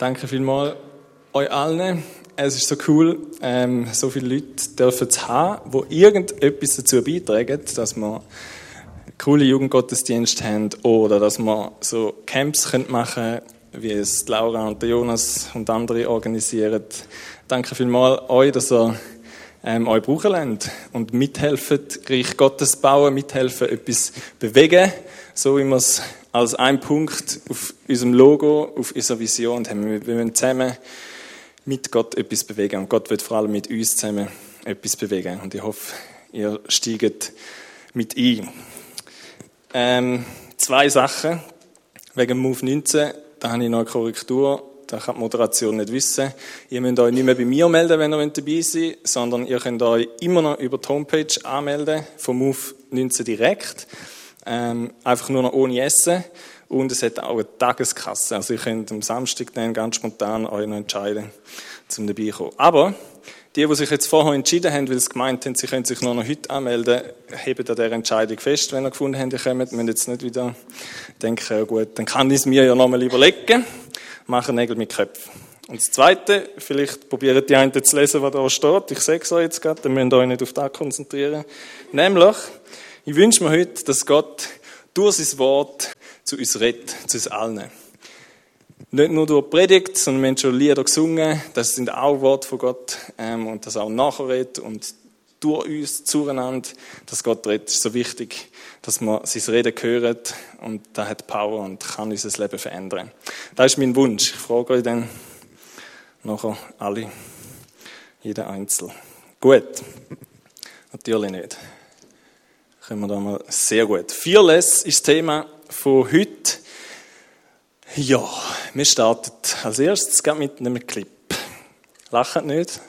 Danke vielmals euch allen. Es ist so cool, ähm, so viele Leute dürfen zu haben, die irgendetwas dazu beitragen, dass wir coole Jugendgottesdienste haben oder dass wir so Camps machen können, wie es Laura und Jonas und andere organisieren. Danke vielmals euch, dass ihr ähm, euch brauchen lernt und mithelfen, Reich Gottes bauen, mithelfen, etwas bewegen, so wie wir es als ein Punkt auf unserem Logo, auf unserer Vision haben. Wir wollen zusammen mit Gott etwas bewegen und Gott wird vor allem mit uns zusammen etwas bewegen und ich hoffe, ihr steigt mit ein. Ähm, zwei Sachen wegen Move 19, da habe ich noch eine Korrektur da kann die Moderation nicht wissen. Ihr müsst euch nicht mehr bei mir melden, wenn ihr dabei seid, sondern ihr könnt euch immer noch über die Homepage anmelden, vom Move 19 direkt. Ähm, einfach nur noch ohne Essen. Und es hat auch eine Tageskasse. Also ihr könnt am Samstag dann ganz spontan euch noch entscheiden, zum dabei kommen. Aber die, die sich jetzt vorher entschieden haben, weil sie gemeint haben, sie können sich nur noch heute anmelden, heben an dieser Entscheidung fest, wenn ihr gefunden habt, ihr kommt. Müssen jetzt nicht wieder denken, ja gut, dann kann ich es mir ja nochmal überlegen machen Nägel mit Köpfen. Und das Zweite, vielleicht probieren die einen zu lesen, was da steht. Ich sage es euch jetzt gerade, dann müsst ihr euch nicht auf das konzentrieren. Nämlich, ich wünsche mir heute, dass Gott durch sein Wort zu uns redet, zu uns allen. Nicht nur durch Predigt, sondern wir haben schon Lieder gesungen, das sind auch Worte von Gott, ähm, und das auch nachher redet und durch uns zueinander, dass Gott redet, ist so wichtig dass man sein Reden hört und da hat Power und kann unser Leben verändern. Das ist mein Wunsch. Ich frage euch dann nachher alle, jeder Einzel. Gut. Natürlich nicht. Können wir da mal sehr gut. Fearless ist das Thema von heute. Ja, wir starten als erstes mit einem Clip. Lachen nicht.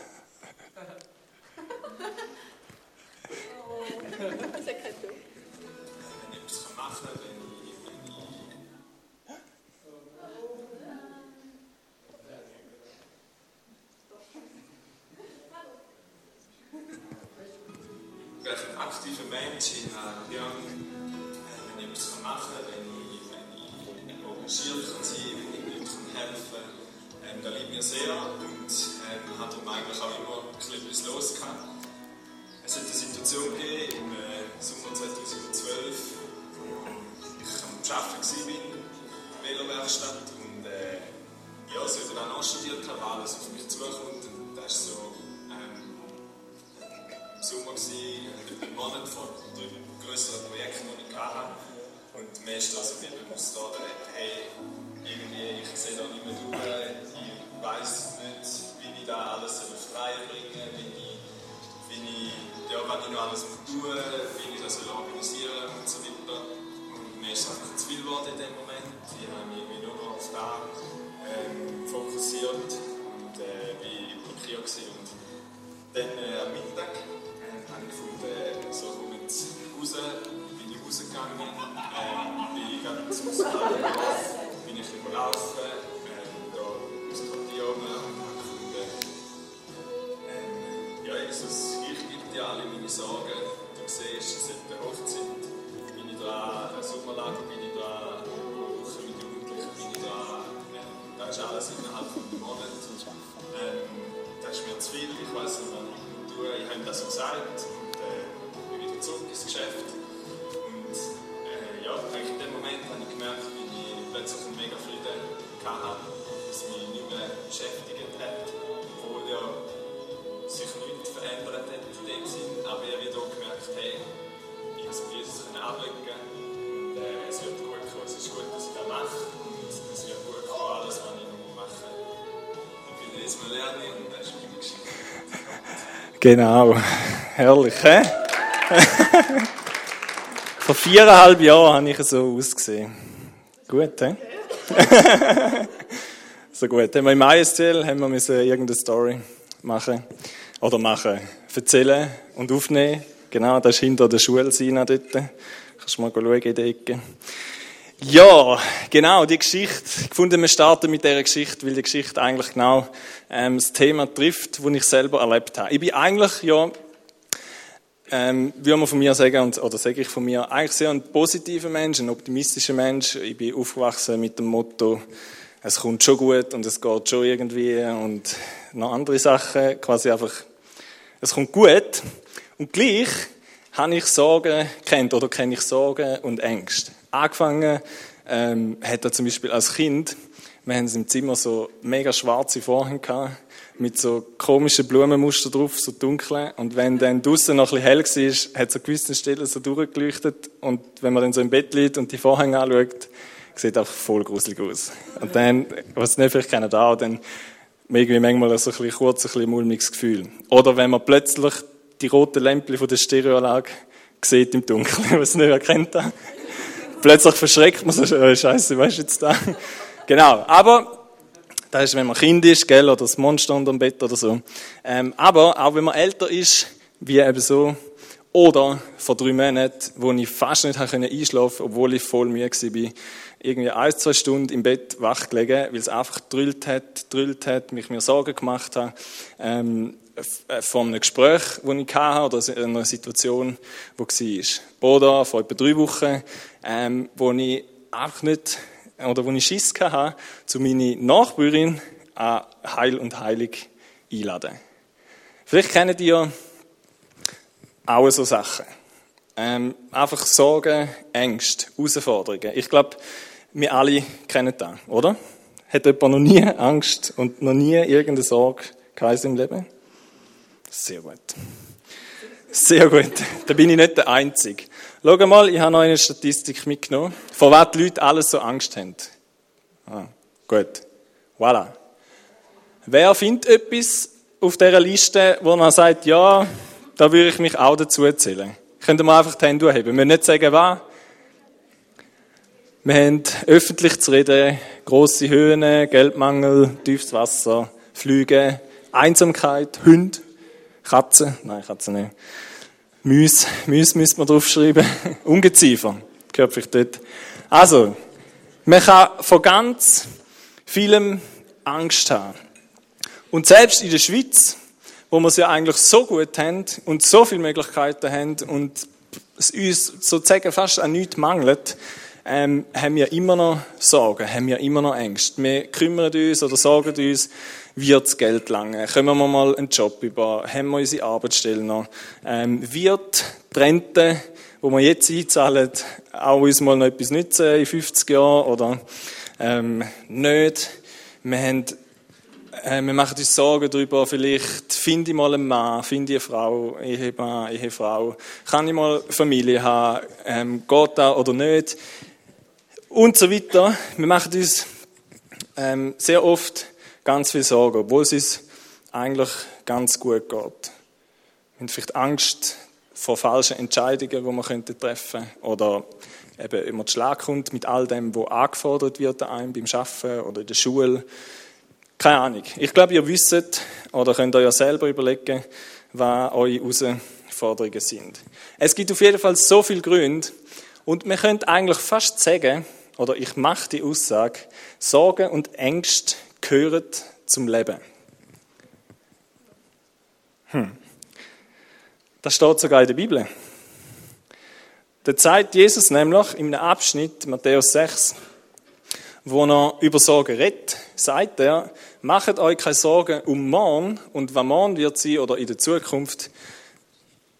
da lieben wir sehr und ähm, hat ihm eigentlich auch immer ein bisschen etwas los gehabt. Es hat eine Situation gegeben im äh, Sommer 2012, wo ich am Arbeiten war in der Velowerkstatt und äh, ja, so dann auch noch studiert habe, weil alles auf mich zukommt und das war so ähm, im Sommer gewesen, äh, einen Monat vor einem größeren Projekt, das ich hatte und mir ist das also, wie man muss da hey, irgendwie, ich sehe da nicht mehr durch, ich weiß nicht, wie ich da alles auf Reihe bringe, wie ich, wie ich, ja, was ich noch alles tun wie ich das organisieren und so weiter. Und mir ist einfach zu viel geworden in dem Moment. Ich habe mich irgendwie nur auf das ähm, fokussiert und äh, bin blockiert gewesen. Und dann äh, am Mittag äh, habe ich gefunden, äh, so komme ich jetzt raus, bin ich rausgegangen, äh, bin ich gerade zum Ausgang rumlaufen, ähm, äh, da ins Kontium und konnte ähm, ja, Jesus, ich gebe dir alle meine Sorgen. Genau, herrlich, hä? Vor viereinhalb Jahren habe ich so ausgesehen. Gut, hä? so gut. Haben wir im ISTL haben wir müssen irgendeine Story machen. Oder machen, erzählen und aufnehmen. Genau, das ist hinter der Schule dort. Kannst du mal schauen in der Ecke. Ja, genau, die Geschichte. Ich fand, wir starten mit dieser Geschichte, weil die Geschichte eigentlich genau ähm, das Thema trifft, das ich selber erlebt habe. Ich bin eigentlich, ja, ähm, wie man von mir sagen, oder sage ich von mir, eigentlich sehr ein positiver Mensch, ein optimistischer Mensch. Ich bin aufgewachsen mit dem Motto, es kommt schon gut und es geht schon irgendwie und noch andere Sachen, quasi einfach, es kommt gut und gleich habe ich Sorgen kennt oder kenne ich Sorgen und Ängste. Angefangen ähm, hat er zum Beispiel als Kind, wir haben im Zimmer so mega schwarze Vorhänge gehabt, mit so komischen Blumenmuster drauf, so dunkle. Und wenn dann draußen noch ein bisschen hell war, hat es an gewissen Stellen so durchgeleuchtet. Und wenn man dann so im Bett liegt und die Vorhänge anschaut, sieht auch voll gruselig aus. Und dann, was nicht vielleicht kennen da, dann irgendwie manchmal so ein bisschen kurz ein bisschen mulmiges Gefühl. Oder wenn man plötzlich die roten Lämpchen von der Stereoanlage sieht im Dunkeln, was nicht erkennt da. Plötzlich verschreckt man so, oh, Scheiße, was ist jetzt da? Genau. Aber, das ist, wenn man Kind ist, gell, oder das Monster unter dem Bett oder so. Ähm, aber auch wenn man älter ist, wie eben so, oder vor drei Monaten, wo ich fast nicht einschlafen konnte, obwohl ich voll müde war, irgendwie ein, zwei Stunden im Bett wach gelegen, weil es einfach drüllt hat, drüllt hat, mich mir Sorgen gemacht hat, ähm, äh, von einem Gespräch, das ich hatte, oder einer Situation, die war. Oder vor etwa drei Wochen, ähm, wo ich auch nicht, oder wo ich Schiss hatte, zu meiner Nachbarin an Heil und Heilig einladen. Vielleicht kennt ihr auch so Sachen. Ähm, einfach Sorgen, Ängste, Herausforderungen. Ich glaube, wir alle kennen das, oder? Hat jemand noch nie Angst und noch nie irgendeine Sorge gehabt im Leben? Sehr gut. Sehr gut. Da bin ich nicht der Einzige. Schau mal, ich habe noch eine Statistik mitgenommen, vor was die Leute alles so Angst haben. Ah, gut. Voilà. Wer findet etwas auf dieser Liste, wo man sagt, ja, da würde ich mich auch dazu erzählen? Könnt ihr mal einfach die Hände heben. Wir müssen nicht sagen, was. Wir haben öffentlich zu reden, grosse Höhen, Geldmangel, tiefes Wasser, Flüge, Einsamkeit, Hunde. Katzen? Nein, Katzen nicht. Müs, Müs müsste man draufschreiben. Ungeziefer, gehört vielleicht dort. Also, man kann von ganz vielem Angst haben. Und selbst in der Schweiz, wo wir es ja eigentlich so gut haben und so viele Möglichkeiten haben und es uns sozusagen fast an nichts mangelt, ähm, haben wir immer noch Sorgen, haben wir immer noch Ängste. Wir kümmern uns oder sorgen uns, wird das Geld lange, kommen wir mal einen Job über, haben wir unsere Arbeitsstelle noch, ähm, wird die Rente, wo wir jetzt einzahlen, auch uns mal noch etwas nützen in 50 Jahren oder? Ähm, nicht. Wir haben äh, wir machen uns Sorgen darüber, vielleicht finde ich mal einen Mann, finde ich eine Frau, Ehemann, Ehefrau, kann ich mal Familie haben, ähm, geht das oder nicht und so weiter. Wir machen uns ähm, sehr oft ganz viel Sorgen, obwohl es uns eigentlich ganz gut geht. Wir haben vielleicht Angst vor falschen Entscheidungen, die wir treffen könnten oder eben immer zu Schlag kommt mit all dem, was angefordert wird an einem beim Arbeiten oder in der Schule. Keine Ahnung. Ich glaube, ihr wisst oder könnt euch ja selber überlegen, was eure Herausforderungen sind. Es gibt auf jeden Fall so viele Gründe und man könnte eigentlich fast sagen, oder ich mache die Aussage, Sorgen und Ängste gehören zum Leben. Hm. Das steht sogar in der Bibel. Da zeigt Jesus nämlich in einem Abschnitt, Matthäus 6, wo er über Sorgen redet, sagt er, macht euch keine Sorgen um morgen und was morgen wird sein oder in der Zukunft,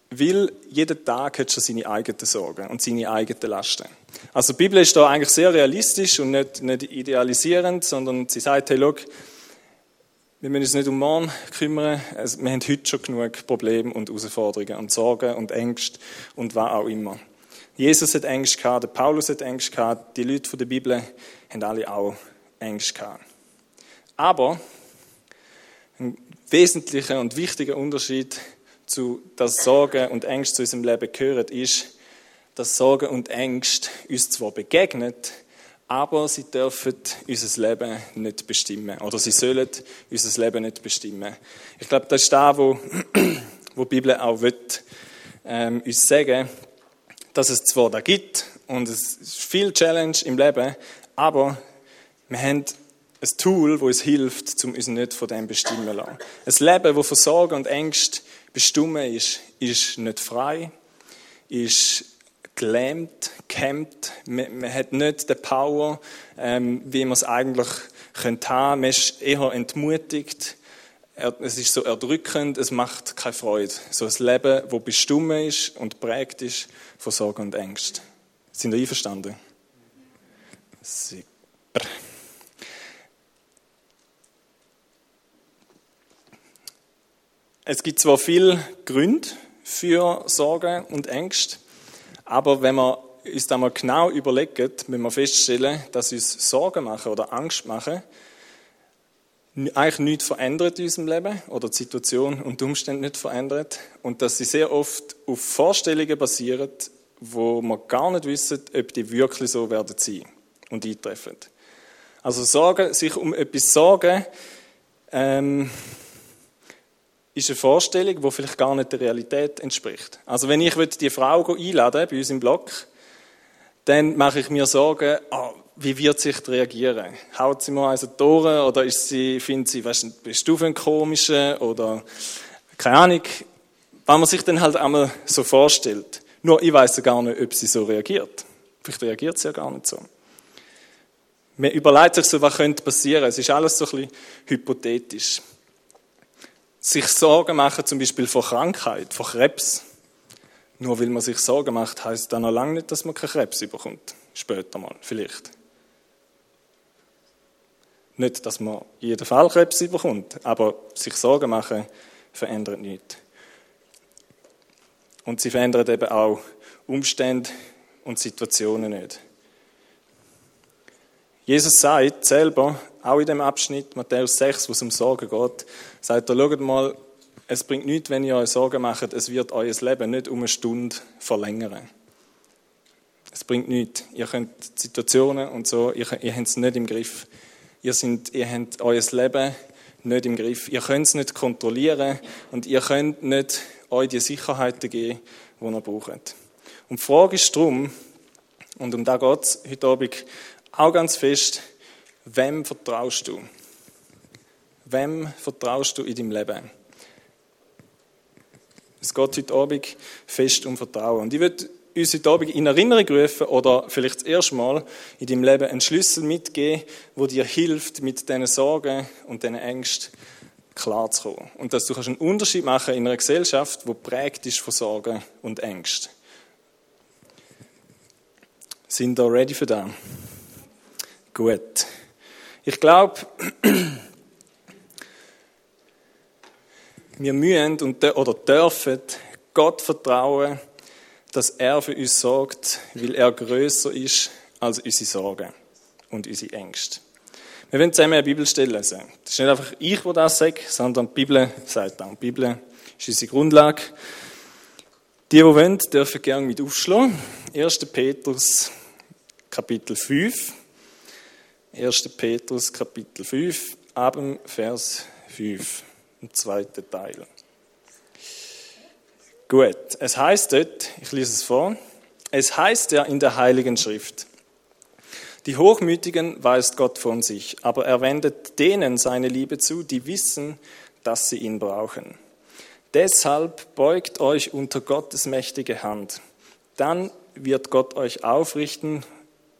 weil jeder Tag hat schon seine eigenen Sorgen und seine eigenen Lasten. Also die Bibel ist da eigentlich sehr realistisch und nicht, nicht idealisierend, sondern sie sagt, hey, schau, wir müssen uns nicht um morgen kümmern. Wir haben heute schon genug Probleme und Herausforderungen und Sorgen und Ängste und was auch immer. Jesus hat Ängste gehabt, Paulus hat Ängste gehabt, die Leute der Bibel haben alle auch Ängste gehabt. Aber ein wesentlicher und wichtiger Unterschied zu, dass Sorgen und Ängste zu unserem Leben gehören, ist, dass Sorgen und Ängste uns zwar begegnet, aber sie dürfen unser Leben nicht bestimmen. Oder sie sollen unser Leben nicht bestimmen. Ich glaube, das ist da, wo, wo die Bibel auch will, ähm, uns sagen, dass es zwar da gibt und es ist viel Challenge im Leben, aber wir haben ein Tool, das uns hilft, um uns nicht von dem bestimmen zu lassen. Ein Leben, das von Sorgen und Ängsten bestimmt ist, ist nicht frei, ist gelähmt, gehemmt, man, man hat nicht die Power, ähm, wie man es eigentlich könnte haben. Man ist eher entmutigt, es ist so erdrückend, es macht keine Freude. So ein Leben, das bestimmt ist und prägt ist von Sorgen und Ängsten. Sind ihr einverstanden? Super. Es gibt zwar viele Gründe für Sorgen und Ängste, aber wenn wir uns da mal genau überlegen, müssen wir feststellen, dass uns Sorgen machen oder Angst machen eigentlich nichts verändert in unserem Leben oder die Situation und die Umstände nicht verändert und dass sie sehr oft auf Vorstellungen basieren, wo wir gar nicht wissen, ob die wirklich so werden sein und eintreffen. Also Sorgen, sich um etwas sorgen, ähm, ist eine Vorstellung, die vielleicht gar nicht der Realität entspricht. Also wenn ich die Frau einladen bei uns im Blog, dann mache ich mir Sorgen, oh, wie wird sie reagieren? Haut sie mal also durch oder ist sie, findet sie, weißt, bist du für ein komischer oder keine Ahnung, was man sich dann halt einmal so vorstellt. Nur ich weiß ja gar nicht, ob sie so reagiert. Vielleicht reagiert sie ja gar nicht so. Man überlegt sich so, was könnte passieren. Es ist alles so ein bisschen hypothetisch. Sich Sorgen machen, zum Beispiel vor Krankheit, vor Krebs. Nur weil man sich Sorgen macht, heißt dann noch lange nicht, dass man keinen Krebs bekommt. Später mal, vielleicht. Nicht, dass man jeden Fall Krebs bekommt, aber sich Sorgen machen verändert nichts. Und sie verändert eben auch Umstände und Situationen nicht. Jesus sagt selber, auch in dem Abschnitt, Matthäus 6, wo es um Sorgen geht, sagt er, schaut mal, es bringt nichts, wenn ihr euch Sorgen macht, es wird euer Leben nicht um eine Stunde verlängern. Es bringt nichts. Ihr könnt Situationen und so, ihr, ihr habt es nicht im Griff. Ihr, sind, ihr habt euer Leben nicht im Griff. Ihr könnt es nicht kontrollieren und ihr könnt nicht euch die Sicherheiten geben, die ihr braucht. Und die Frage ist darum, und um da geht es heute Abend auch ganz fest, wem vertraust du? Wem vertraust du in deinem Leben? Es geht heute Abend fest um Vertrauen. Und ich würde uns heute Abend in Erinnerung rufen oder vielleicht das erste Mal in deinem Leben einen Schlüssel mitgeben, wo dir hilft, mit diesen Sorgen und diesen Ängsten klarzukommen. Und dass du einen Unterschied machen in einer Gesellschaft, die prägt ist von Sorgen und Ängsten. Sind da ready für das? Gut. Ich glaube, wir müssen und, oder dürfen Gott vertrauen, dass er für uns sorgt, weil er größer ist als unsere Sorgen und unsere Ängste. Wir wollen zusammen eine Bibelstelle lesen. Das ist nicht einfach ich, der das sagt, sondern die Bibel sagt das. Die Bibel ist unsere Grundlage. Die, die wollen, dürfen gerne mit aufschlagen. 1. Petrus, Kapitel 5. 1. Petrus, Kapitel 5, ab Vers 5, im zweiten Teil. Gut, es heißt dort, ich lese es vor, es heißt ja in der Heiligen Schrift, die Hochmütigen weist Gott von sich, aber er wendet denen seine Liebe zu, die wissen, dass sie ihn brauchen. Deshalb beugt euch unter Gottes mächtige Hand. Dann wird Gott euch aufrichten,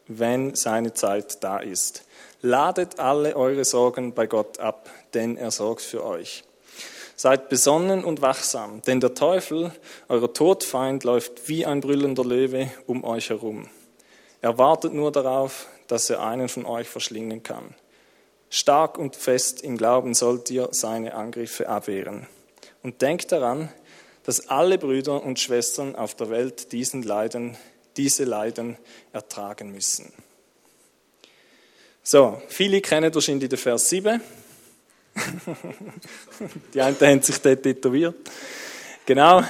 wenn seine Zeit da ist. Ladet alle eure Sorgen bei Gott ab, denn er sorgt für euch. Seid besonnen und wachsam, denn der Teufel, euer Todfeind, läuft wie ein brüllender Löwe um euch herum. Er wartet nur darauf, dass er einen von euch verschlingen kann. Stark und fest im Glauben sollt ihr seine Angriffe abwehren. Und denkt daran, dass alle Brüder und Schwestern auf der Welt diesen Leiden, diese Leiden ertragen müssen. So, viele kennen wahrscheinlich den Vers 7. Die einen haben sich dort tätowiert. Genau.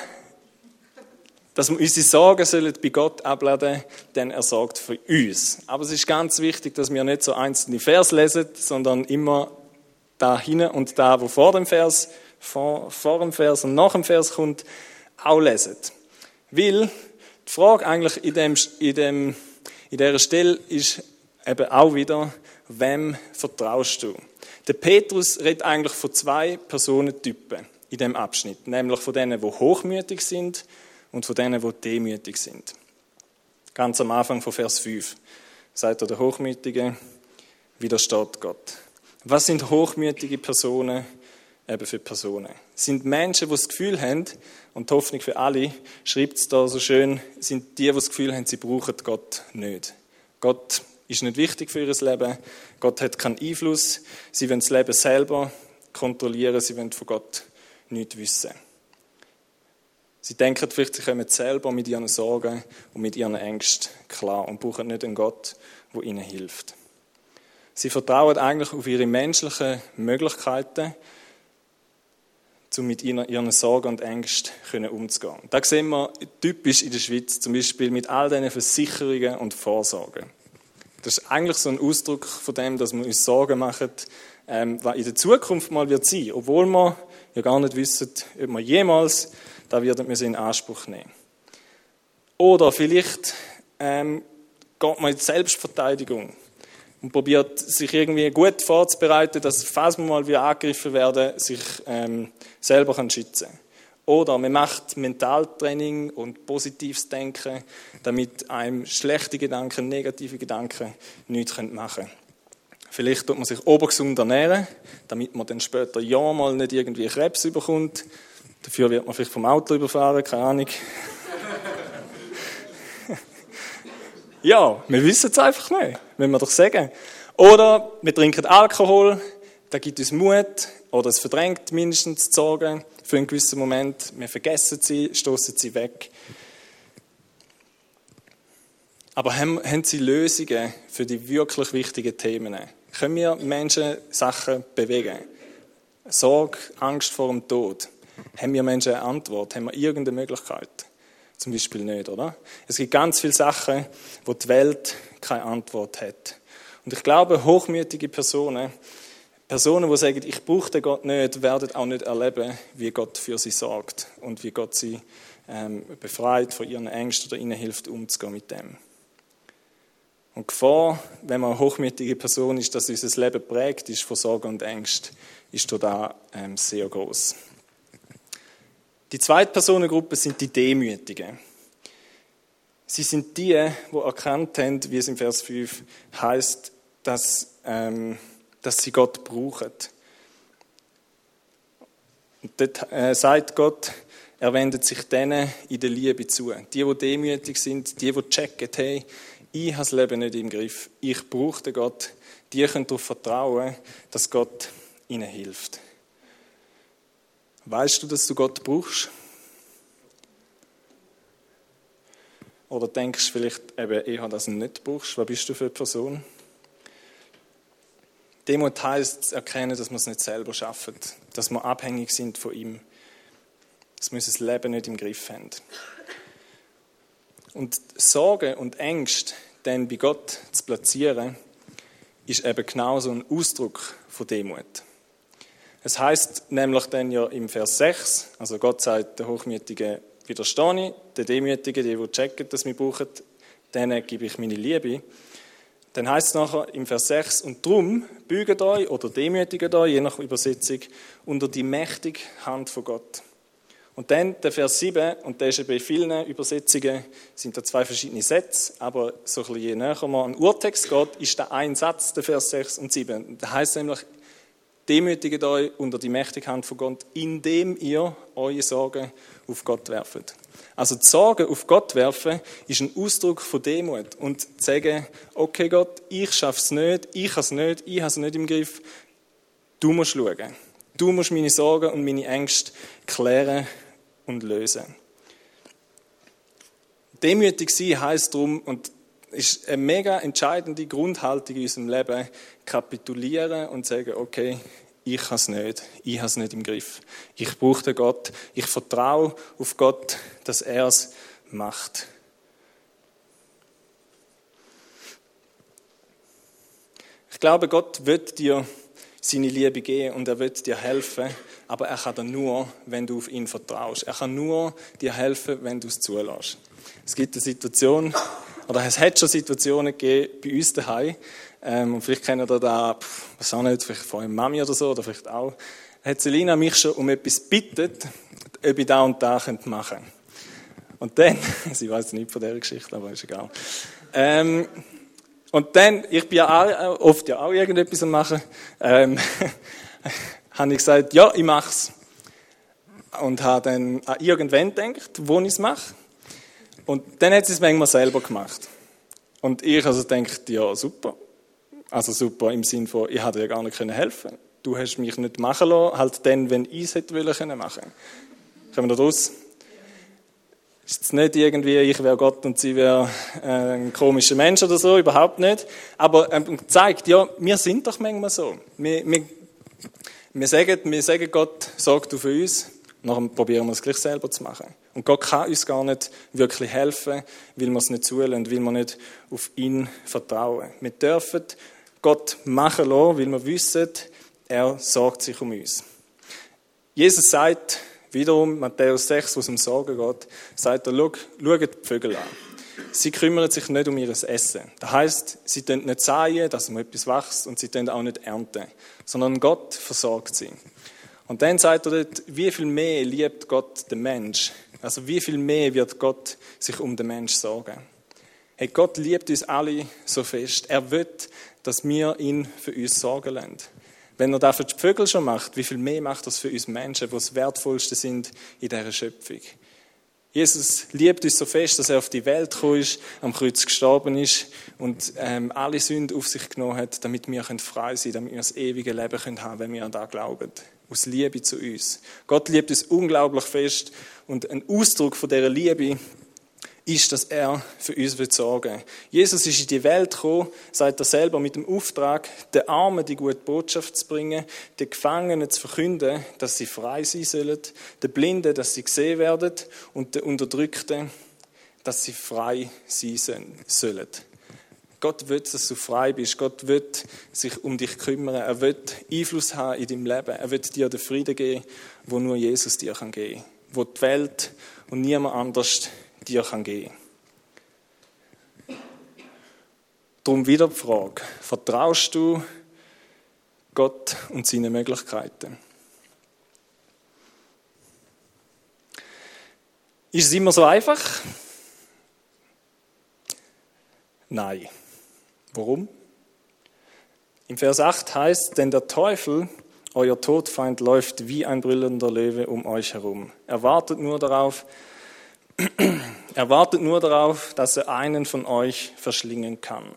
Dass wir unsere Sorgen sollen bei Gott abladen, denn er sorgt für uns. Aber es ist ganz wichtig, dass wir nicht so einzelne Vers lesen, sondern immer da hinten und da, wo vor dem Vers, vor, vor dem Vers und nach dem Vers kommt, auch lesen. Weil die Frage eigentlich in, dem, in, dem, in dieser Stelle ist eben auch wieder, wem vertraust du? Der Petrus redet eigentlich von zwei Personentypen in dem Abschnitt, nämlich von denen, die hochmütig sind und von denen, die demütig sind. Ganz am Anfang von Vers 5 sagt er, der Hochmütige widersteht Gott. Was sind hochmütige Personen eben für Personen? Sind Menschen, die das Gefühl haben, und die Hoffnung für alle, schreibt es da so schön, sind die, die das Gefühl haben, sie brauchen Gott nicht. Gott ist nicht wichtig für ihr Leben. Gott hat keinen Einfluss. Sie wollen das Leben selber kontrollieren. Sie wollen von Gott nichts wissen. Sie denken vielleicht, sie kommen selber mit ihren Sorgen und mit ihren Ängsten klar und brauchen nicht einen Gott, der ihnen hilft. Sie vertrauen eigentlich auf ihre menschlichen Möglichkeiten, um mit ihren Sorgen und Ängsten umzugehen. Das sehen wir typisch in der Schweiz, zum Beispiel mit all diesen Versicherungen und Vorsorgen. Das ist eigentlich so ein Ausdruck von dem, dass wir uns Sorgen machen, ähm, was in der Zukunft mal wird sein, obwohl wir ja gar nicht wissen, ob wir jemals da werden wir sie in Anspruch nehmen. Oder vielleicht ähm, geht man in die Selbstverteidigung und probiert sich irgendwie gut vorzubereiten, dass falls man mal wieder angegriffen werden, sich ähm, selber kann schützen. Oder man macht Mentaltraining und positives Denken, damit einem schlechte Gedanken, negative Gedanken nichts machen können. Vielleicht tut man sich obergesund ernähren, damit man dann später ja mal nicht irgendwie Krebs überkommt. Dafür wird man vielleicht vom Auto überfahren, keine Ahnung. Ja, wir wissen es einfach nicht, wenn wir doch sagen. Oder wir trinken Alkohol, da gibt uns Mut, oder es verdrängt mindestens die Sorgen für einen gewissen Moment. Wir vergessen sie, stoßen sie weg. Aber haben, haben sie Lösungen für die wirklich wichtigen Themen? Können wir Menschen Sachen bewegen? Sorge, Angst vor dem Tod. Haben wir Menschen eine Antwort? Haben wir irgendeine Möglichkeit? Zum Beispiel nicht, oder? Es gibt ganz viele Sachen, wo die Welt keine Antwort hat. Und ich glaube, hochmütige Personen, Personen, die sagen, ich brauche den Gott nicht, werden auch nicht erleben, wie Gott für sie sorgt und wie Gott sie ähm, befreit von ihren Ängsten oder ihnen hilft, umzugehen mit dem. Und die Gefahr, wenn man eine hochmütige Person ist, dass unser Leben prägt ist von Sorge und Ängsten, ist da ähm, sehr groß. Die zweite Personengruppe sind die Demütigen. Sie sind die, die erkannt haben, wie es im Vers 5 heißt, dass, ähm, dass sie Gott brauchen. Und dort äh, sagt Gott, er wendet sich denen in der Liebe zu. Die, die demütig sind, die, die checken, hey, ich habe das Leben nicht im Griff, ich brauche den Gott, die können darauf vertrauen, dass Gott ihnen hilft. Weißt du, dass du Gott brauchst? Oder denkst du vielleicht eben dass du ihn nicht brauchst? Was bist du für eine Person? Demut heisst zu erkennen, dass wir es nicht selber schaffen, dass wir abhängig sind von ihm, dass wir unser Leben nicht im Griff haben. Und Sorge und Ängste dann bei Gott zu platzieren, ist eben genau so ein Ausdruck von Demut. Es heißt nämlich dann ja im Vers 6, also Gott sagt der Hochmütige, widerstehe ich, der Demütige, die, die checken, dass wir brauchen, denen gebe ich meine Liebe. Dann heißt es nachher im Vers 6, und drum büget euch oder demütigt euch, je nach Übersetzung, unter die mächtige Hand von Gott. Und dann der Vers 7, und der ist bei vielen Übersetzungen, sind da zwei verschiedene Sätze, aber so ein bisschen je näher man an Urtext geht, ist da ein Satz, der Vers 6 und 7. Da heißt nämlich, Demütigt euch unter die mächtige Hand von Gott, indem ihr eure Sorgen auf Gott werft. Also die Sorgen auf Gott werfen ist ein Ausdruck von Demut und zu sagen, okay Gott, ich schaffe es nicht, ich habe es nicht, ich habe es nicht im Griff, du musst schauen. Du musst meine Sorgen und meine Ängste klären und lösen. Demütig sein heißt darum, und ist eine mega entscheidende Grundhaltung in unserem Leben, kapitulieren und sagen, okay, ich habe es nicht, ich habe es nicht im Griff. Ich brauche den Gott, ich vertraue auf Gott, dass er es macht. Ich glaube, Gott wird dir seine Liebe geben und er wird dir helfen, aber er kann dir nur, wenn du auf ihn vertraust. Er kann nur dir helfen, wenn du es zulässt. Es gibt eine Situation, oder es hat schon Situationen gegeben bei uns daheim, ähm, und vielleicht kennt ihr da, was auch nicht, vielleicht von eurem Mami oder so, oder vielleicht auch, hat Selina mich schon um etwas bittet, ob ich da und da machen könnte. Und dann, sie weiß nicht von dieser Geschichte, aber ist egal. Ähm, und dann, ich bin ja auch, oft ja auch irgendetwas am machen, ähm, habe ich gesagt, ja, ich mach's. Und habe dann an irgendwann gedacht, wo ich es mache. Und dann hat sie es manchmal selber gemacht. Und ich also denkt, ja, super. Also super im Sinne von, ich hätte ja gar nicht helfen können. Du hast mich nicht machen lassen, halt dann, wenn ich es hätte wollen machen. Kommen wir da raus? Ist es nicht irgendwie, ich wäre Gott und sie wäre äh, ein komischer Mensch oder so, überhaupt nicht. Aber ähm, zeigt, ja, wir sind doch manchmal so. Wir, wir, wir, sagen, wir sagen Gott, sorg du für uns, nachher probieren wir es gleich selber zu machen. Und Gott kann uns gar nicht wirklich helfen, weil wir es nicht zulassen, weil wir nicht auf ihn vertrauen. Wir dürfen Gott machen lassen, weil wir wissen, er sorgt sich um uns. Jesus sagt, wiederum, Matthäus 6, wo es um Sorgen geht, sagt er, schaut die Vögel an. Sie kümmern sich nicht um ihr Essen. Das heißt, sie tun nicht säen, dass um etwas wächst, und sie tun auch nicht ernten, sondern Gott versorgt sie. Und dann sagt er dort, wie viel mehr liebt Gott den Mensch? Also wie viel mehr wird Gott sich um den Mensch sorgen? Hey, Gott liebt uns alle so fest. Er will, dass wir ihn für uns sorgen lassen. Wenn er das für die Vögel schon macht, wie viel mehr macht das für uns Menschen, die das Wertvollste sind in dieser Schöpfung? Jesus liebt uns so fest, dass er auf die Welt gekommen ist, am Kreuz gestorben ist und ähm, alle Sünden auf sich genommen hat, damit wir frei sein können, damit wir das ewige Leben können haben wenn wir an das glauben. Aus Liebe zu uns. Gott liebt uns unglaublich fest und ein Ausdruck von dieser Liebe ist, dass er für uns sorgen will. Jesus ist in die Welt gekommen, sagt er selber, mit dem Auftrag, den Armen die gute Botschaft zu bringen, den Gefangenen zu verkünden, dass sie frei sein sollen, den Blinden, dass sie gesehen werden und den Unterdrückten, dass sie frei sein sollen. Gott will, dass du frei bist. Gott will sich um dich kümmern. Er will Einfluss haben in deinem Leben. Er will dir den Frieden geben, wo nur Jesus dir geben kann. Wo die Welt und niemand anders dir kann geben Darum wieder die Frage, vertraust du Gott und seine Möglichkeiten? Ist es immer so einfach? Nein. Warum? Im Vers 8 heißt, denn der Teufel, euer Todfeind, läuft wie ein brüllender Löwe um euch herum. Er wartet nur darauf, er wartet nur darauf, dass er einen von euch verschlingen kann.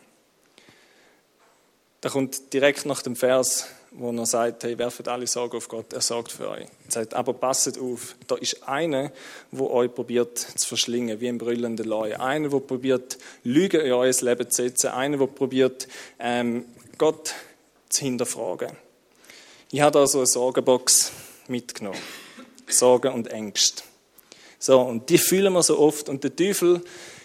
Da kommt direkt nach dem Vers, wo er sagt, hey, werft alle Sorge auf Gott, er sorgt für euch. Er sagt, aber passet auf, da ist einer, wo euch probiert zu verschlingen, wie ein brüllender Löwe. Einer, wo probiert, Lügen in euer Leben zu setzen. Einer, wo probiert, ähm, Gott zu hinterfragen. Ich habe da so eine Sorgenbox mitgenommen. Sorgen und Ängste. So, und die fühlen wir so oft. Und der Teufel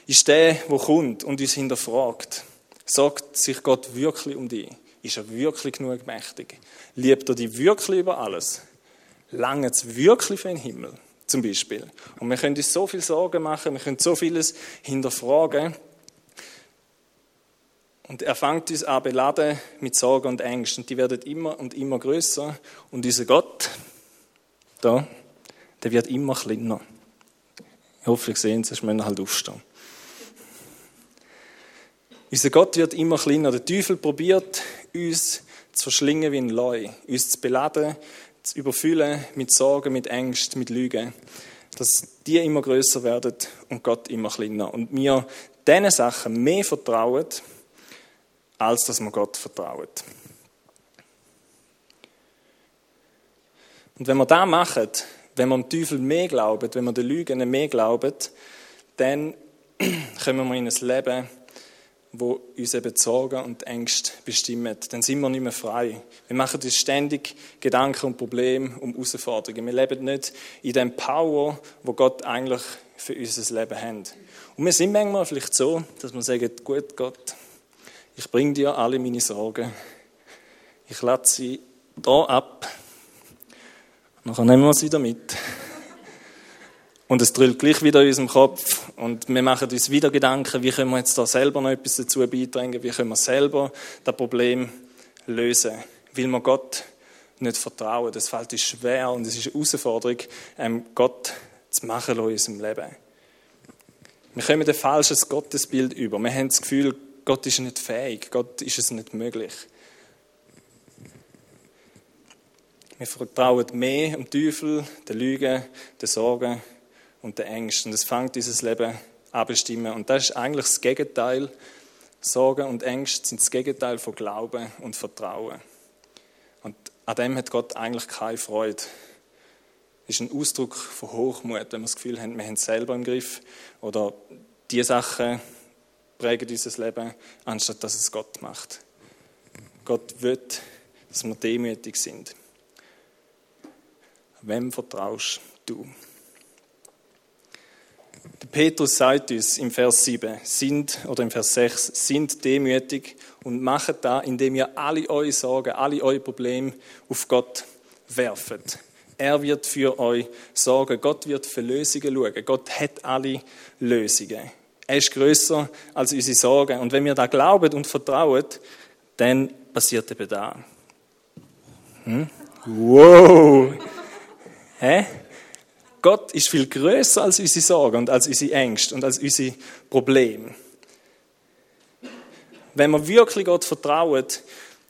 ist der, der kommt und uns hinterfragt. Sagt sich Gott wirklich um dich? Ist er wirklich genug mächtig? Liebt er dich wirklich über alles? Lange es wirklich für den Himmel? Zum Beispiel. Und wir können uns so viel Sorgen machen, wir können so vieles hinterfragen. Und er fängt uns an beladen mit Sorgen und Ängsten. Und die werden immer und immer größer. Und unser Gott, da, der wird immer kleiner. Ich hoffe, ihr seht es, sonst müssen wir halt aufstehen. Unser Gott wird immer kleiner. Der Teufel probiert, uns zu verschlingen wie ein Leu, uns zu beladen, zu überfüllen mit Sorgen, mit Ängsten, mit Lügen. Dass die immer größer werden und Gott immer kleiner. Und wir diesen Sachen mehr vertrauen, als dass wir Gott vertrauen. Und wenn wir das machen, wenn wir dem Teufel mehr glauben, wenn wir den Lügen mehr glauben, dann kommen wir in ein Leben, wo uns eben Sorgen und Ängste bestimmen. Dann sind wir nicht mehr frei. Wir machen uns ständig Gedanken und Probleme um Herausforderungen. Wir leben nicht in dem Power, wo Gott eigentlich für unser Leben hat. Und wir sind manchmal vielleicht so, dass wir sagen, gut Gott, ich bringe dir alle meine Sorgen. Ich lasse sie da ab Nachher nehmen wir es wieder mit. Und es drillt gleich wieder in unserem Kopf. Und wir machen uns wieder Gedanken, wie können wir jetzt da selber noch etwas dazu beitragen, wie können wir selber das Problem lösen. Weil wir Gott nicht vertrauen. Das fällt uns schwer und es ist eine Herausforderung, ähm, Gott zu machen in unserem Leben. Wir kommen ein falsches Gottesbild über. Wir haben das Gefühl, Gott ist nicht fähig, Gott ist es nicht möglich. Wir vertrauen mehr dem Teufel, der Lüge, der Sorge und der Ängste. Und es fängt unser Leben an bestimmen. Und das ist eigentlich das Gegenteil. Sorge und Ängste sind das Gegenteil von Glauben und Vertrauen. Und an dem hat Gott eigentlich keine Freude. Das ist ein Ausdruck von Hochmut, wenn wir das Gefühl haben, wir haben es selber im Griff oder die Sachen prägen unser Leben, anstatt dass es Gott macht. Gott will, dass wir demütig sind. Wem vertraust du? Petrus sagt uns im Vers 7, sind, oder im Vers 6, sind demütig und macht da, indem ihr alle eure Sorgen, alle eure Probleme auf Gott werft. Er wird für euch sorgen. Gott wird für Lösungen schauen. Gott hat alle Lösungen. Er ist größer als unsere Sorgen. Und wenn wir da glauben und vertrauen, dann passiert eben da. Hm? Wow! Hä? Gott ist viel größer als unsere Sorgen und als unsere Ängste und als unsere Probleme. Wenn wir wirklich Gott vertrauen,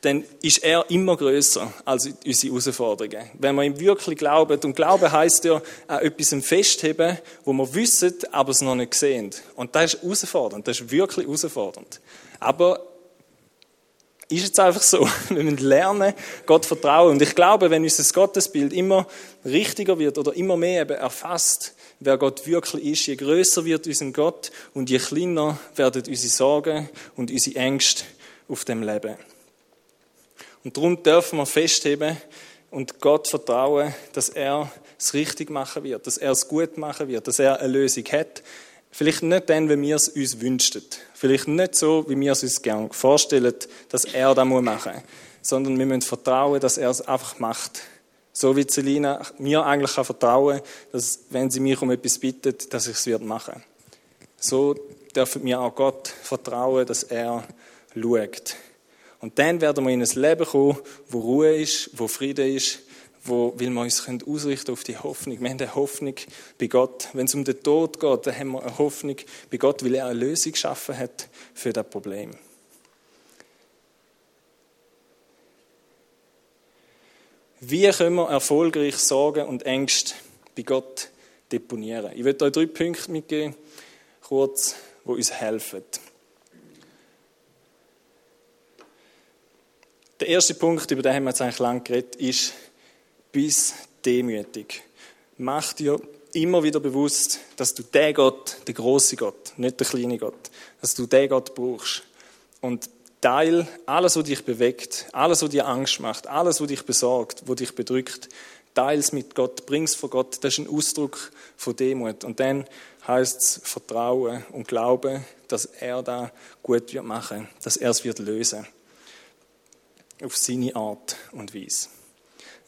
dann ist er immer größer als unsere Herausforderungen. Wenn wir ihm wirklich glauben, und Glauben heißt ja an etwas festheben, wo wir wissen, aber es noch nicht sehen. Und das ist herausfordernd, das ist wirklich herausfordernd. Aber ist jetzt einfach so. Wir müssen lernen, Gott vertrauen. Und ich glaube, wenn unser Gottesbild immer richtiger wird oder immer mehr eben erfasst, wer Gott wirklich ist, je größer wird unser Gott und je kleiner werden unsere Sorgen und unsere Ängste auf dem Leben. Und darum dürfen wir festheben und Gott vertrauen, dass er es richtig machen wird, dass er es gut machen wird, dass er eine Lösung hat, Vielleicht nicht dann, wie wir es uns wünschen. Vielleicht nicht so, wie wir es uns gerne vorstellen, dass er das machen muss. Sondern wir müssen vertrauen, dass er es einfach macht. So wie Selina mir eigentlich kann vertrauen dass, wenn sie mich um etwas bittet, dass ich es machen. So dürfen wir auch Gott vertrauen, dass er schaut. Und dann werden wir in ein Leben kommen, wo Ruhe ist, wo Friede ist, wo, weil wir uns ausrichten auf die Hoffnung. Wir haben eine Hoffnung bei Gott. Wenn es um den Tod geht, dann haben wir eine Hoffnung bei Gott, weil er eine Lösung geschaffen hat für das Problem. Wie können wir erfolgreich Sorgen und Ängste bei Gott deponieren? Ich werde euch drei Punkte mitgeben, kurz, wo uns helfen. Der erste Punkt, über den haben wir jetzt eigentlich lange geredet, ist, bis demütig. Mach dir immer wieder bewusst, dass du den Gott, den großen Gott, nicht den kleinen Gott, dass du den Gott brauchst. Und teil alles, was dich bewegt, alles, was dir Angst macht, alles, was dich besorgt, was dich bedrückt, teils mit Gott, bring's vor Gott. Das ist ein Ausdruck von Demut. Und dann heißt es Vertrauen und Glauben, dass er da gut wird machen, dass er es wird lösen. Auf seine Art und Weise.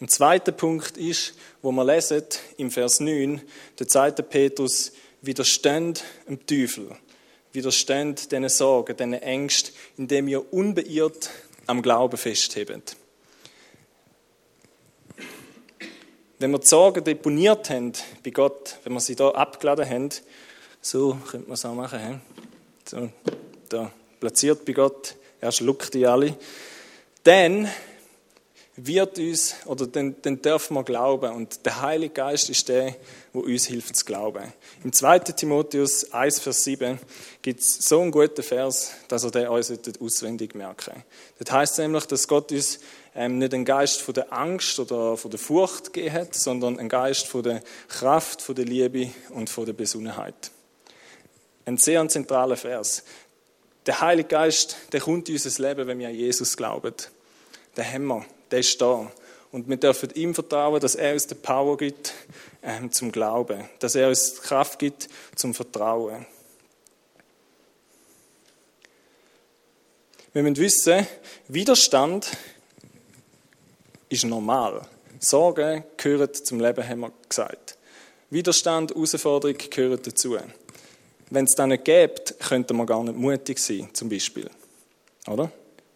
Ein zweiter Punkt ist, wo wir lesen im Vers 9, der zweite Petrus, widersteht dem Teufel, widersteht diesen Sorgen, diesen Ängsten, indem ihr unbeirrt am Glauben festhebt. Wenn wir die Sorgen deponiert haben bei Gott, wenn wir sie da abgeladen haben, so könnte man es auch machen, so, da platziert bei Gott, er schluckt die alle, dann wird uns, oder dann, dann dürfen wir glauben. Und der Heilige Geist ist der, der uns hilft zu glauben. Im 2. Timotheus 1, Vers 7 gibt es so einen guten Vers, dass er den uns auswendig merken Das heißt nämlich, dass Gott uns ähm, nicht einen Geist von der Angst oder von der Furcht gegeben hat, sondern einen Geist von der Kraft, von der Liebe und von der Besonnenheit. Ein sehr zentraler Vers. Der Heilige Geist, der kommt in unser Leben, wenn wir an Jesus glauben. Den haben wir der ist da. Und wir dürfen ihm vertrauen, dass er uns die Power gibt ähm, zum Glauben, dass er uns die Kraft gibt zum Vertrauen. Wir müssen wissen, Widerstand ist normal. Sorgen gehören zum Leben, haben wir gesagt. Widerstand, Herausforderung gehören dazu. Wenn es das nicht gibt, könnte man gar nicht mutig sein, zum Beispiel. Oder?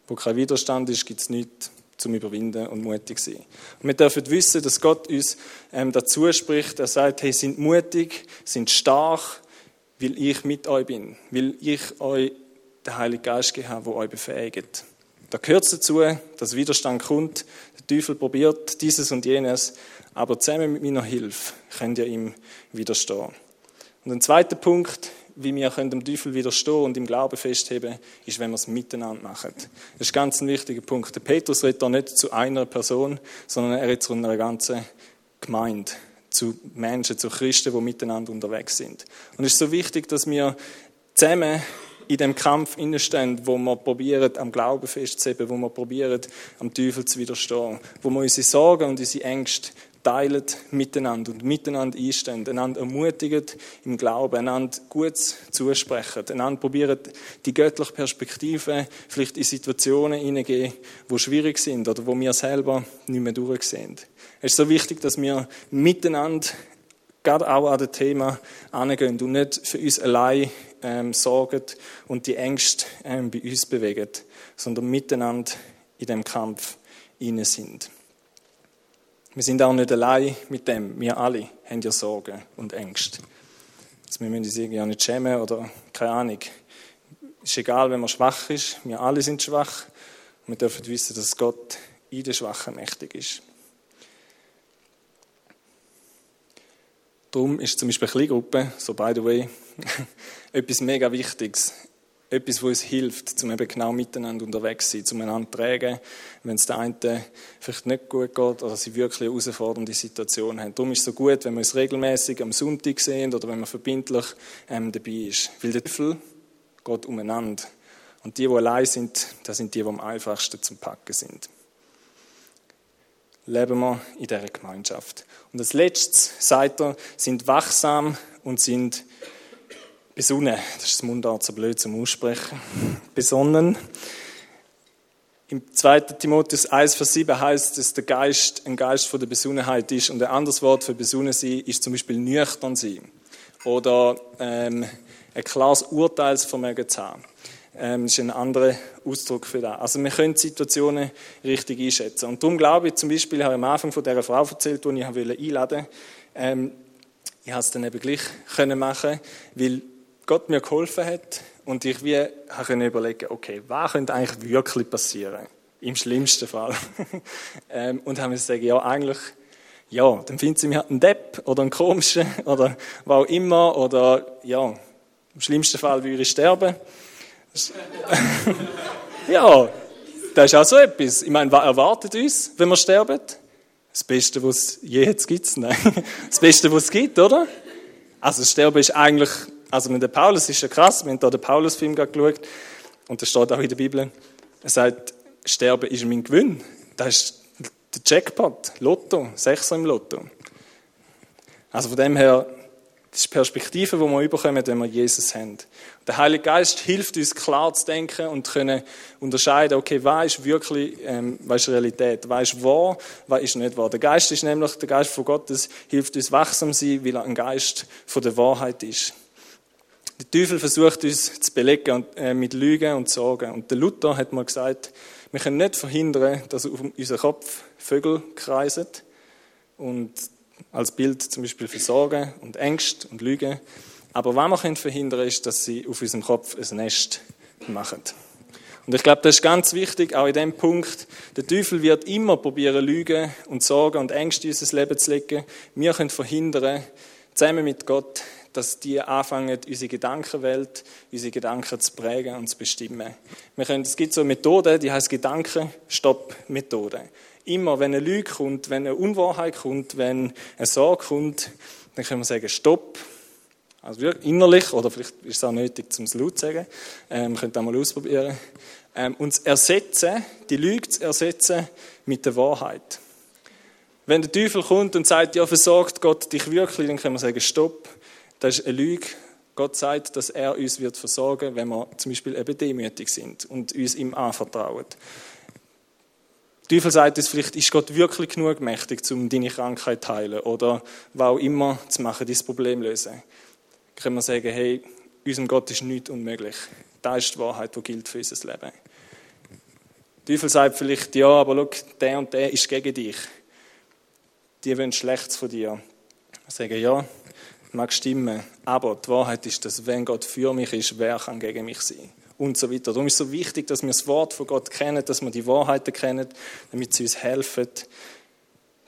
Wo kein Widerstand ist, gibt es nichts zum Überwinden und mutig sein. Und wir dürfen wissen, dass Gott uns ähm, dazu spricht. Er sagt, hey, sind mutig, sind stark, weil ich mit euch bin, weil ich euch den Heiligen Geist gegeben habe, der euch befähigt. Da gehört es dazu, dass Widerstand kommt. Der Teufel probiert dieses und jenes, aber zusammen mit meiner Hilfe könnt ihr ihm widerstehen. Und ein zweiter Punkt, wie wir dem Teufel widerstehen und im Glauben festheben, ist, wenn wir es miteinander machen. Das ist ganz ein wichtiger Punkt. Der Petrus redet da nicht zu einer Person, sondern er redet zu einer ganzen Gemeinde, zu Menschen, zu Christen, die miteinander unterwegs sind. Und es ist so wichtig, dass wir zusammen in dem Kampf innestehen, wo wir probieren, am Glauben festzuheben, wo wir probieren, am Teufel zu widerstehen, wo wir unsere Sorgen und unsere Ängste teilen miteinander und miteinander einstehen, einander ermutigen im Glauben, einander gut zusprechen, einander probieren, die göttliche Perspektive vielleicht in Situationen hineingehen, die schwierig sind oder wo wir selber nicht mehr durchsehen. Es ist so wichtig, dass wir miteinander gerade auch an das Thema angehen und nicht für uns allein ähm, sorgen und die Ängste ähm, bei uns bewegen, sondern miteinander in dem Kampf inne sind. Wir sind auch nicht allein mit dem. Wir alle haben ja Sorgen und Ängste. Also wir müssen uns irgendwie auch nicht schämen oder keine Ahnung. Es ist egal, wenn man schwach ist. Wir alle sind schwach. Und wir dürfen wissen, dass Gott in den Schwachen mächtig ist. Darum ist zum Beispiel Kleingruppe, so by the way, etwas mega Wichtiges. Etwas, was uns hilft, um eben genau miteinander unterwegs zu sein, um einander zu tragen, wenn es der einen vielleicht nicht gut geht oder sie wirklich eine herausfordernde Situation haben. Darum ist es so gut, wenn wir uns regelmäßig am Sonntag sehen oder wenn man verbindlich ähm, dabei ist. Weil der Teufel geht umeinander. Und die, die allein sind, das sind die, die am einfachsten zum Packen sind leben wir in dieser Gemeinschaft. Und als letztes sagt er, sind wachsam und sind besonnen. Das ist das Mundart so blöd zum Aussprechen. Besonnen. Im 2. Timotheus 1, Vers 7 heißt, dass der Geist ein Geist von der Besonnenheit ist. Und ein anderes Wort für besonnen sein ist zum Beispiel nüchtern sein. Oder ähm, ein klares Urteilsvermögen zu haben. Ähm, das ist ein anderer Ausdruck für das. Also wir können Situationen richtig einschätzen. Und darum glaube ich, zum Beispiel, ich habe am Anfang von dieser Frau erzählt, die ich einladen wollte, ähm, ich habe es dann eben gleich können machen, weil Gott mir geholfen hat und ich wie habe überlegen, okay, was könnte eigentlich wirklich passieren? Im schlimmsten Fall. ähm, und haben mir gesagt, ja, eigentlich, ja, dann findet sie mich halt einen Depp oder einen komischen oder was auch immer oder ja, im schlimmsten Fall würde ich sterben. ja, das ist auch so etwas. Ich meine, was erwartet uns, wenn wir sterben? Das Beste, was es je jetzt gibt. Nein. Das Beste, was es gibt, oder? Also, das Sterben ist eigentlich, also mit dem Paulus ist ja krass, wir haben da den Paulus-Film geschaut und das steht auch in der Bibel. Er sagt, Sterben ist mein Gewinn. Das ist der Jackpot, Lotto, Sechser im Lotto. Also von dem her, das ist die Perspektive, die wir bekommen, wenn wir Jesus haben. Der Heilige Geist hilft uns klar zu denken und können unterscheiden, okay, was ist wirklich, ähm, was ist Realität, was ist wahr, was ist nicht wahr. Der Geist ist nämlich, der Geist von Gottes hilft uns wachsam zu sein, weil er ein Geist von der Wahrheit ist. Der Teufel versucht uns zu belegen äh, mit Lügen und Sorgen. Und der Luther hat mal gesagt, wir können nicht verhindern, dass auf unserem Kopf Vögel kreisen und als Bild zum Beispiel für Sorgen und Ängste und Lügen. Aber was wir verhindern können, ist, dass sie auf unserem Kopf ein Nest machen. Und ich glaube, das ist ganz wichtig, auch in dem Punkt. Der Teufel wird immer probieren, Lügen und Sorgen und Ängste in unser Leben zu legen. Wir können verhindern, zusammen mit Gott, dass die anfangen, unsere Gedankenwelt, unsere Gedanken zu prägen und zu bestimmen. Wir können, es gibt so eine Methode, die heißt Gedankenstopp-Methode. Immer, wenn eine Lüge kommt, wenn eine Unwahrheit kommt, wenn eine Sorge kommt, dann können wir sagen, stopp. Also innerlich, oder vielleicht ist es auch nötig, zum es laut zu sagen. Ähm, könnt ihr mal ausprobieren. Ähm, uns ersetzen, die Lüge zu ersetzen mit der Wahrheit. Wenn der Teufel kommt und sagt, ja, versorgt Gott dich wirklich, dann können wir sagen, stopp. Das ist eine Lüge. Gott sagt, dass er uns wird versorgen, wenn wir zum Beispiel eben demütig sind und uns ihm anvertrauen. Der Teufel sagt uns vielleicht, ist Gott wirklich genug mächtig, um deine Krankheit zu heilen oder was auch immer zu machen, dein Problem zu lösen. Dann können wir sagen, hey, unserem Gott ist nichts unmöglich. Das ist die Wahrheit, die gilt für unser Leben. Der Teufel sagt vielleicht, ja, aber schau, der und der ist gegen dich. Die wollen Schlechtes von dir. Sagen, ja, mag stimmen, aber die Wahrheit ist, dass wenn Gott für mich ist, wer kann gegen mich sein? Und so weiter. Darum ist es so wichtig, dass wir das Wort von Gott kennen, dass wir die Wahrheiten kennen, damit sie uns helfen,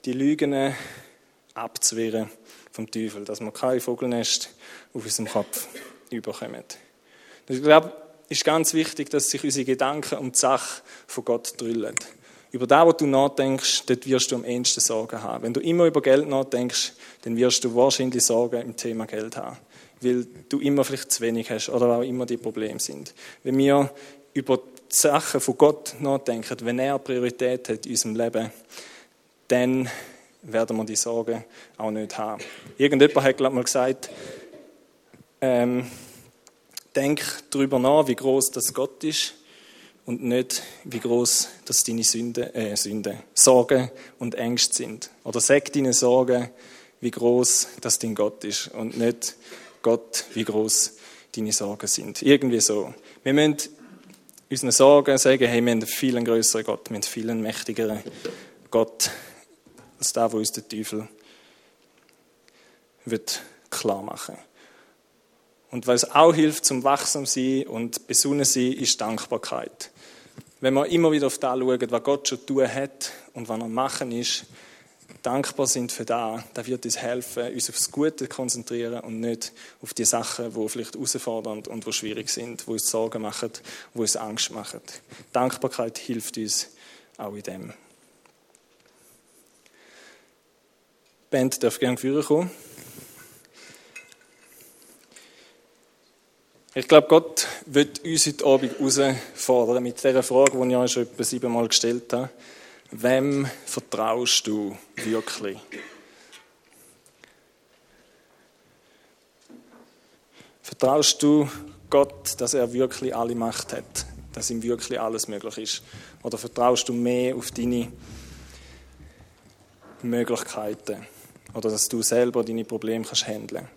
die Lügen abzuwehren vom Teufel, dass wir kein Vogelnest auf unserem Kopf überkommen. Ich glaube, es ist ganz wichtig, dass sich unsere Gedanken um die Sache von Gott drüllen. Über das, was du nachdenkst, dort wirst du am ehesten Sorgen haben. Wenn du immer über Geld nachdenkst, dann wirst du wahrscheinlich Sorgen im Thema Geld haben. Weil du immer vielleicht zu wenig hast oder auch immer die Probleme sind. Wenn wir über die Sachen von Gott nachdenken, wenn er Priorität hat in unserem Leben, dann werden wir die Sorgen auch nicht haben. Irgendjemand hat, ich, mal gesagt, ähm, denk darüber nach, wie groß das Gott ist und nicht, wie groß das deine Sünde, äh, Sünde, Sorgen und Ängste sind. Oder sag deine Sorgen, wie groß das dein Gott ist und nicht Gott, wie groß deine Sorgen sind. Irgendwie so. Wir müssen unseren Sorgen sagen, hey, wir haben einen viel größeren Gott, wir haben einen viel mächtigeren Gott als der, wo uns der Teufel wird klar machen. Und was auch hilft zum wachsam sein und besonnen sein, ist Dankbarkeit. Wenn wir immer wieder auf das schauen, was Gott schon tun hat und was er machen ist, dankbar sind für das, das wird uns helfen, uns auf das Gute zu konzentrieren und nicht auf die Sachen, die vielleicht herausfordernd und die schwierig sind, die uns Sorgen machen, die uns Angst machen. Dankbarkeit hilft uns auch in dem. Die Band darf gerne führen kommen. Ich glaube, Gott wird uns heute Abend herausfordern mit dieser Frage, die ich euch schon etwa siebenmal gestellt habe. Wem vertraust du wirklich? Vertraust du Gott, dass er wirklich alle Macht hat, dass ihm wirklich alles möglich ist? Oder vertraust du mehr auf deine Möglichkeiten? Oder dass du selber deine Probleme kannst handeln?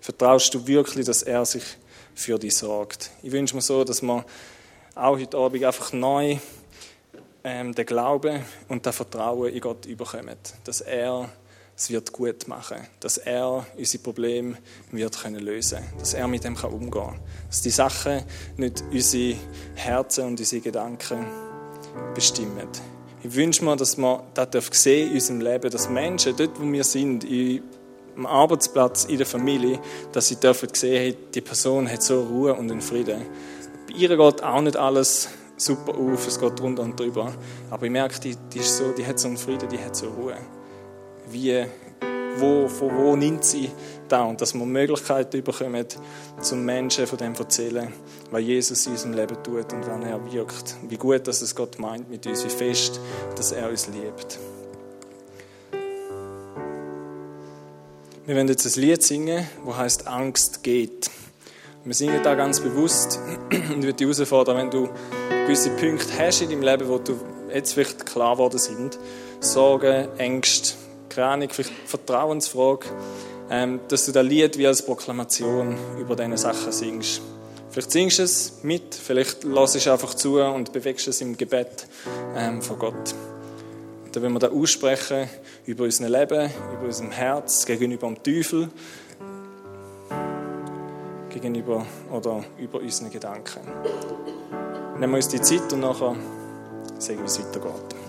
Vertraust du wirklich, dass er sich für dich sorgt. Ich wünsche mir so, dass wir auch heute Abend einfach neu ähm, den Glauben und das Vertrauen in Gott überkommen, dass er es wird gut machen, dass er unsere Probleme wird können lösen, dass er mit dem kann umgehen, dass die Sachen nicht unsere Herzen und unsere Gedanken bestimmen. Ich wünsche mir, dass wir das sehen in unserem Leben, dass Menschen dort, wo wir sind, in am Arbeitsplatz, in der Familie, dass sie dürfen sehen, hey, die Person hat so Ruhe und einen Frieden. Bei ihr geht auch nicht alles super auf, es geht drunter und drüber. Aber ich merke, die, die, ist so, die hat so einen Frieden, die hat so Ruhe. Wie, wo, von wo nimmt sie da? Und dass wir Möglichkeiten bekommen, zum Menschen von dem zu erzählen, was Jesus in unserem Leben tut und wann er wirkt. Wie gut, dass es Gott meint mit uns, wie fest, dass er uns liebt. Wir werden jetzt ein Lied singen, das heißt Angst geht. Wir singen da ganz bewusst und würde dich herausfordern, wenn du gewisse Punkte hast in deinem Leben, wo du jetzt vielleicht klar geworden sind, Sorgen, Ängste, Ahnung, vielleicht Vertrauensfrage, ähm, dass du das Lied wie als Proklamation über diese Sachen singst. Vielleicht singst du es mit, vielleicht lass es einfach zu und bewegst es im Gebet ähm, von Gott. Dann wenn wir da aussprechen über unser Leben, über unser Herz, gegenüber dem Teufel, gegenüber oder über unsere Gedanken. Nehmen wir uns die Zeit und nachher sagen, wie es weitergeht.